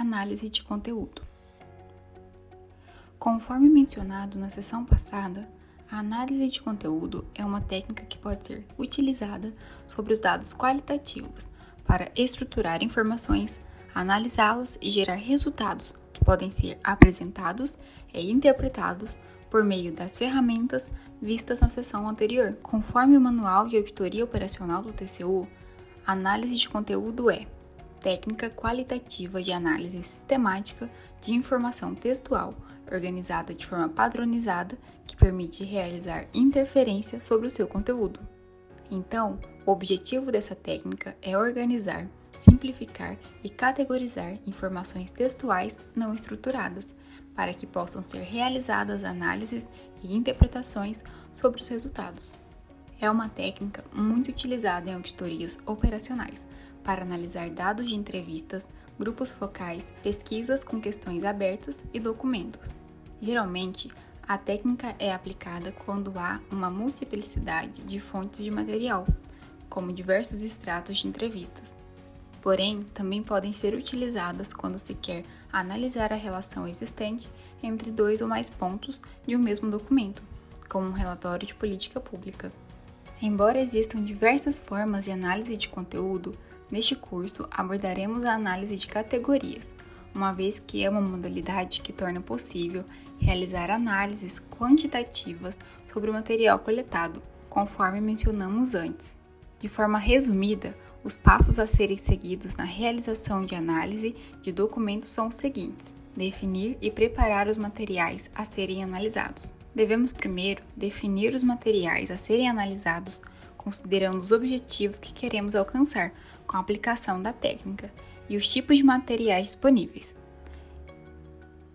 análise de conteúdo. Conforme mencionado na sessão passada, a análise de conteúdo é uma técnica que pode ser utilizada sobre os dados qualitativos para estruturar informações, analisá-las e gerar resultados que podem ser apresentados e interpretados por meio das ferramentas vistas na sessão anterior. Conforme o Manual de Auditoria Operacional do TCU, análise de conteúdo é técnica qualitativa de análise sistemática de informação textual organizada de forma padronizada que permite realizar interferência sobre o seu conteúdo. Então, o objetivo dessa técnica é organizar, simplificar e categorizar informações textuais não estruturadas para que possam ser realizadas análises e interpretações sobre os resultados. É uma técnica muito utilizada em auditorias operacionais para analisar dados de entrevistas, grupos focais, pesquisas com questões abertas e documentos. Geralmente, a técnica é aplicada quando há uma multiplicidade de fontes de material, como diversos extratos de entrevistas. Porém, também podem ser utilizadas quando se quer analisar a relação existente entre dois ou mais pontos de um mesmo documento, como um relatório de política pública. Embora existam diversas formas de análise de conteúdo, neste curso abordaremos a análise de categorias, uma vez que é uma modalidade que torna possível realizar análises quantitativas sobre o material coletado, conforme mencionamos antes. De forma resumida, os passos a serem seguidos na realização de análise de documentos são os seguintes: definir e preparar os materiais a serem analisados. Devemos primeiro definir os materiais a serem analisados, considerando os objetivos que queremos alcançar com a aplicação da técnica e os tipos de materiais disponíveis.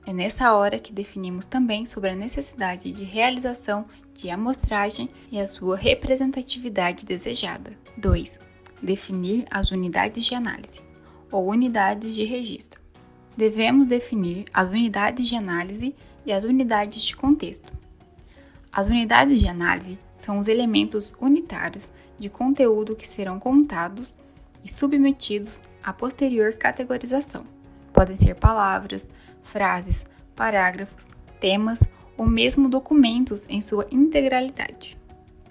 É nessa hora que definimos também sobre a necessidade de realização de amostragem e a sua representatividade desejada. 2. Definir as unidades de análise ou unidades de registro. Devemos definir as unidades de análise e as unidades de contexto. As unidades de análise são os elementos unitários de conteúdo que serão contados e submetidos à posterior categorização. Podem ser palavras, frases, parágrafos, temas ou mesmo documentos em sua integralidade.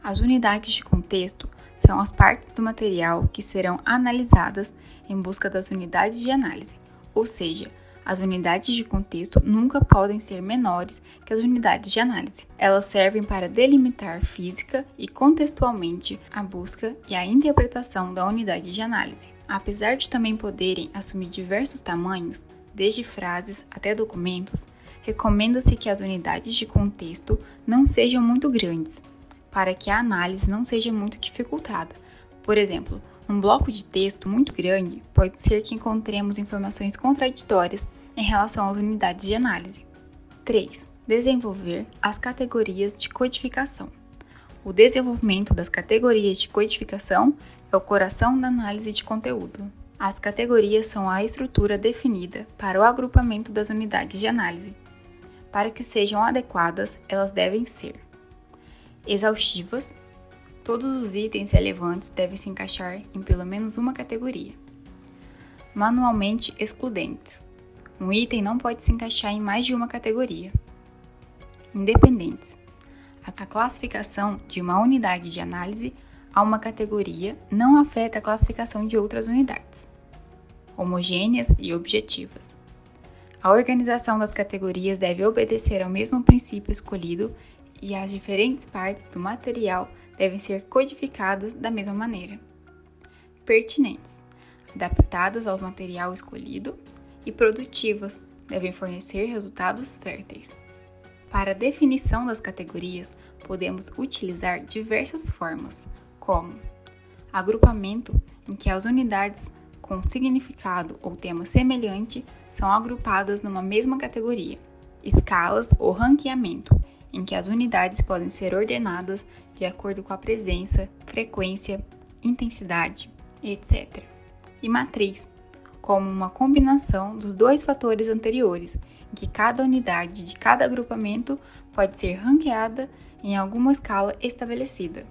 As unidades de contexto são as partes do material que serão analisadas em busca das unidades de análise, ou seja, as unidades de contexto nunca podem ser menores que as unidades de análise. Elas servem para delimitar física e contextualmente a busca e a interpretação da unidade de análise. Apesar de também poderem assumir diversos tamanhos, desde frases até documentos, recomenda-se que as unidades de contexto não sejam muito grandes, para que a análise não seja muito dificultada. Por exemplo, um bloco de texto muito grande pode ser que encontremos informações contraditórias em relação às unidades de análise. 3. Desenvolver as categorias de codificação. O desenvolvimento das categorias de codificação é o coração da análise de conteúdo. As categorias são a estrutura definida para o agrupamento das unidades de análise. Para que sejam adequadas, elas devem ser exaustivas, todos os itens relevantes devem se encaixar em pelo menos uma categoria. Manualmente excludentes. Um item não pode se encaixar em mais de uma categoria. Independentes. A classificação de uma unidade de análise a uma categoria não afeta a classificação de outras unidades, homogêneas e objetivas. A organização das categorias deve obedecer ao mesmo princípio escolhido e as diferentes partes do material devem ser codificadas da mesma maneira. Pertinentes, adaptadas ao material escolhido, e produtivas, devem fornecer resultados férteis. Para a definição das categorias, podemos utilizar diversas formas, como agrupamento, em que as unidades com significado ou tema semelhante são agrupadas numa mesma categoria, escalas ou ranqueamento, em que as unidades podem ser ordenadas de acordo com a presença, frequência, intensidade, etc. E matriz, como uma combinação dos dois fatores anteriores, em que cada unidade de cada agrupamento pode ser ranqueada em alguma escala estabelecida.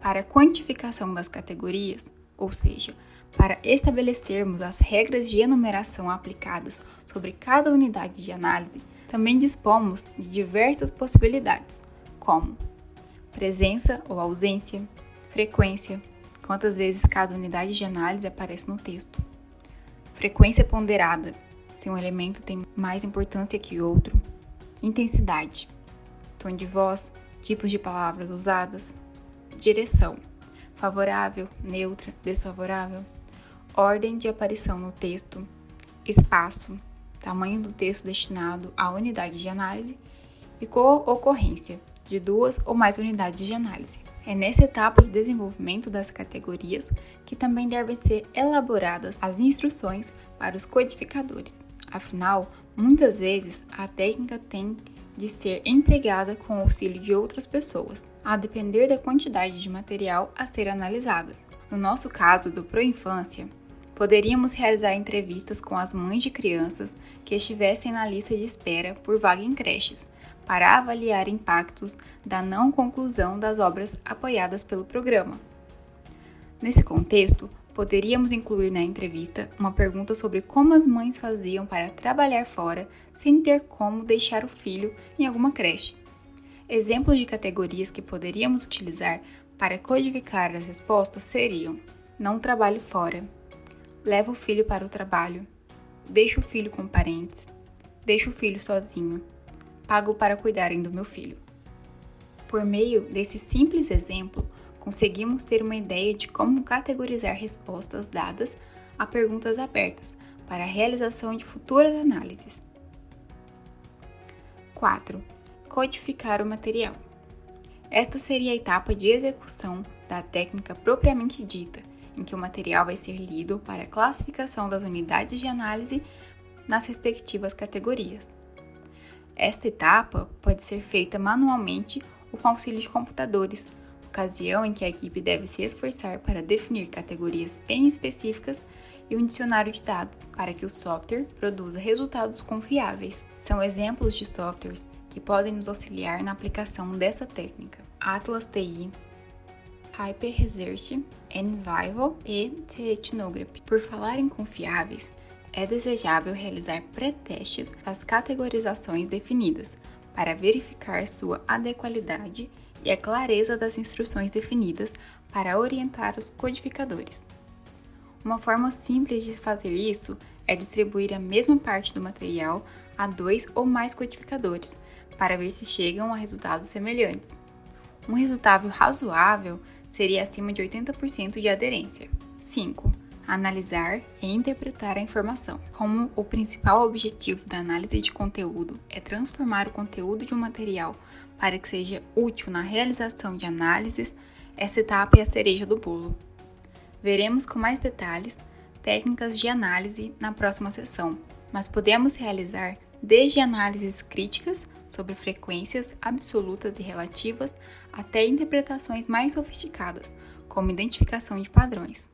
Para a quantificação das categorias, ou seja, Para estabelecermos as regras de enumeração aplicadas sobre cada unidade de análise, também dispomos de diversas possibilidades, como presença ou ausência, frequência, quantas vezes cada unidade de análise aparece no texto, frequência ponderada, se um elemento tem mais importância que outro, intensidade, tom de voz, tipos de palavras usadas, direção, favorável, neutra, desfavorável, ordem de aparição no texto, espaço, tamanho do texto destinado à unidade de análise e co-ocorrência de duas ou mais unidades de análise. É nessa etapa de desenvolvimento das categorias que também devem ser elaboradas as instruções para os codificadores. Afinal, muitas vezes a técnica tem de ser empregada com o auxílio de outras pessoas, a depender da quantidade de material a ser analisada. No nosso caso do Proinfância, poderíamos realizar entrevistas com as mães de crianças que estivessem na lista de espera por vaga em creches, para avaliar impactos da não conclusão das obras apoiadas pelo programa. Nesse contexto, poderíamos incluir na entrevista uma pergunta sobre como as mães faziam para trabalhar fora sem ter como deixar o filho em alguma creche. Exemplos de categorias que poderíamos utilizar para codificar as respostas seriam: não trabalhe fora, leva o filho para o trabalho, deixa o filho com parentes, deixa o filho sozinho, pago para cuidarem do meu filho. Por meio desse simples exemplo, conseguimos ter uma ideia de como categorizar respostas dadas a perguntas abertas para a realização de futuras análises. 4. Codificar o material. Esta seria a etapa de execução da técnica propriamente dita, em que o material vai ser lido para classificação das unidades de análise nas respectivas categorias. Esta etapa pode ser feita manualmente ou com auxílio de computadores, ocasião em que a equipe deve se esforçar para definir categorias bem específicas e um dicionário de dados para que o software produza resultados confiáveis. São exemplos de softwares que podem nos auxiliar na aplicação dessa técnica. Atlas TI, Hyper Research, Envival e Ethnography. Por falar em confiáveis, é desejável realizar pré-testes das categorizações definidas para verificar sua adequalidade e a clareza das instruções definidas para orientar os codificadores. Uma forma simples de fazer isso é distribuir a mesma parte do material a dois ou mais codificadores para ver se chegam a resultados semelhantes. Um resultado razoável seria acima de 80% de aderência. 5. Analisar e interpretar a informação. Como o principal objetivo da análise de conteúdo é transformar o conteúdo de um material para que seja útil na realização de análises, essa etapa é a cereja do bolo. Veremos com mais detalhes técnicas de análise na próxima sessão, mas podemos realizar desde análises críticas sobre frequências absolutas e relativas até interpretações mais sofisticadas, como identificação de padrões,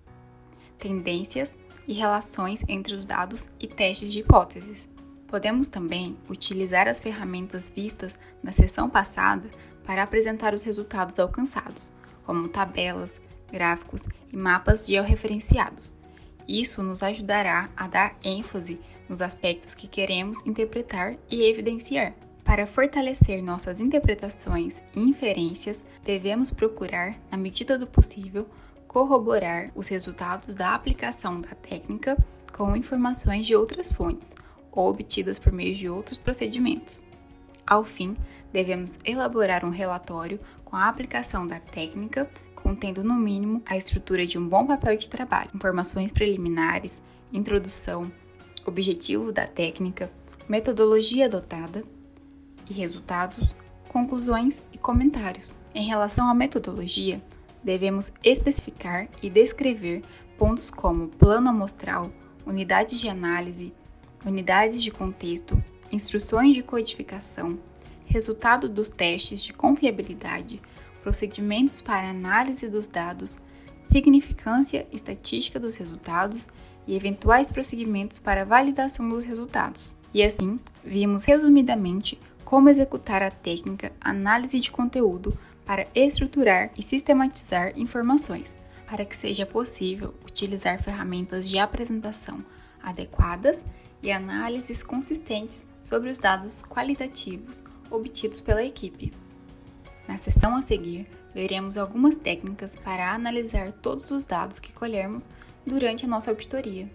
tendências e relações entre os dados e testes de hipóteses. Podemos também utilizar as ferramentas vistas na sessão passada para apresentar os resultados alcançados, como tabelas, gráficos e mapas georreferenciados. Isso nos ajudará a dar ênfase nos aspectos que queremos interpretar e evidenciar. Para fortalecer nossas interpretações e inferências, devemos procurar, na medida do possível, corroborar os resultados da aplicação da técnica com informações de outras fontes ou obtidas por meio de outros procedimentos. Ao fim, devemos elaborar um relatório com a aplicação da técnica, contendo no mínimo a estrutura de um bom papel de trabalho, informações preliminares, introdução, objetivo da técnica, metodologia adotada e resultados, conclusões e comentários. Em relação à metodologia, devemos especificar e descrever pontos como plano amostral, unidades de análise, unidades de contexto, instruções de codificação, resultado dos testes de confiabilidade, procedimentos para análise dos dados, significância estatística dos resultados e eventuais procedimentos para validação dos resultados. E assim, vimos resumidamente como executar a técnica análise de conteúdo para estruturar e sistematizar informações, para que seja possível utilizar ferramentas de apresentação adequadas e análises consistentes sobre os dados qualitativos obtidos pela equipe. Na sessão a seguir, veremos algumas técnicas para analisar todos os dados que colhermos durante a nossa auditoria.